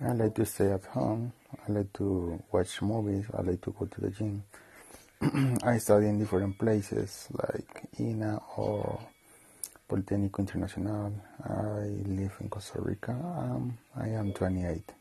I like to stay at home. I like to watch movies. I like to go to the gym. I study in different places like INA or Politécnico Internacional. I live in Costa Rica. Um, I am 28.